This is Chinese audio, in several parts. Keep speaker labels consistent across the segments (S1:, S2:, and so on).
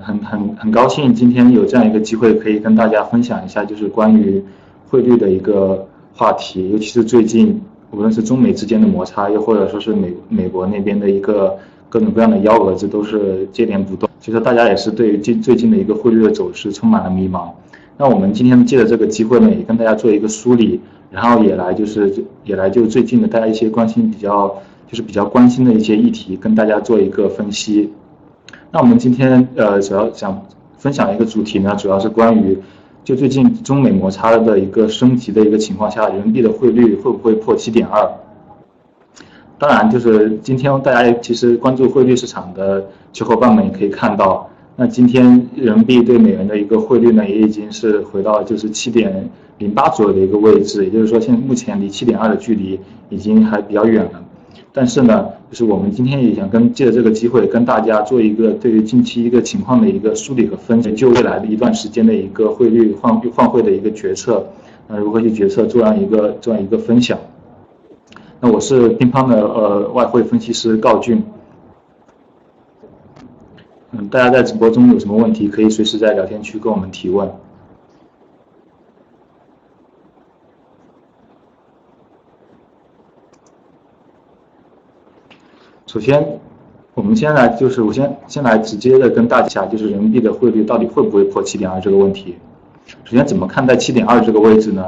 S1: 很很很高兴今天有这样一个机会，可以跟大家分享一下，就是关于汇率的一个话题，尤其是最近无论是中美之间的摩擦，又或者说是美美国那边的一个各种各样的幺蛾子，都是接连不断。其实大家也是对于最最近的一个汇率的走势充满了迷茫。那我们今天借着这个机会呢，也跟大家做一个梳理，然后也来就是也来就最近的大家一些关心比较就是比较关心的一些议题，跟大家做一个分析。那我们今天呃主要想分享一个主题呢，主要是关于就最近中美摩擦的一个升级的一个情况下，人民币的汇率会不会破七点二？当然，就是今天大家其实关注汇率市场的小伙伴们也可以看到，那今天人民币对美元的一个汇率呢，也已经是回到就是七点零八左右的一个位置，也就是说现目前离七点二的距离已经还比较远了。但是呢，就是我们今天也想跟借着这个机会，跟大家做一个对于近期一个情况的一个梳理和分析，就未来的一段时间的一个汇率换换汇的一个决策，呃，如何去决策，做这样一个这样一个分享。那我是乒乓的呃外汇分析师高俊，嗯，大家在直播中有什么问题，可以随时在聊天区跟我们提问。首先，我们先来就是我先先来直接的跟大家就是人民币的汇率到底会不会破七点二这个问题。首先，怎么看待七点二这个位置呢？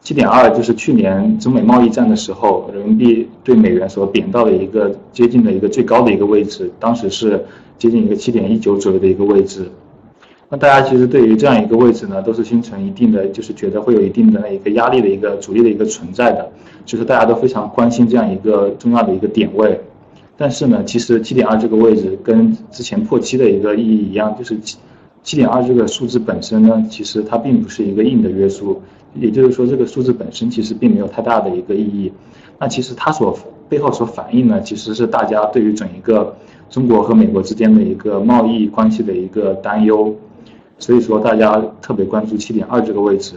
S1: 七点二就是去年中美贸易战的时候，人民币对美元所贬到的一个接近的一个最高的一个位置，当时是接近一个七点一九左右的一个位置。那大家其实对于这样一个位置呢，都是形成一定的，就是觉得会有一定的那一个压力的一个阻力的一个存在的，就是大家都非常关心这样一个重要的一个点位。但是呢，其实七点二这个位置跟之前破七的一个意义一样，就是七七点二这个数字本身呢，其实它并不是一个硬的约束，也就是说这个数字本身其实并没有太大的一个意义。那其实它所背后所反映呢，其实是大家对于整一个中国和美国之间的一个贸易关系的一个担忧，所以说大家特别关注七点二这个位置。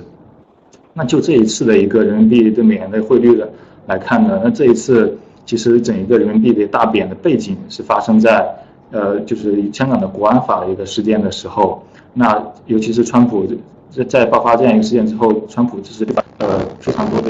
S1: 那就这一次的一个人民币对美元的汇率的来看呢，那这一次。其实整一个人民币的大贬的背景是发生在，呃，就是香港的国安法的一个事件的时候，那尤其是川普在在爆发这样一个事件之后，川普就是呃非常多的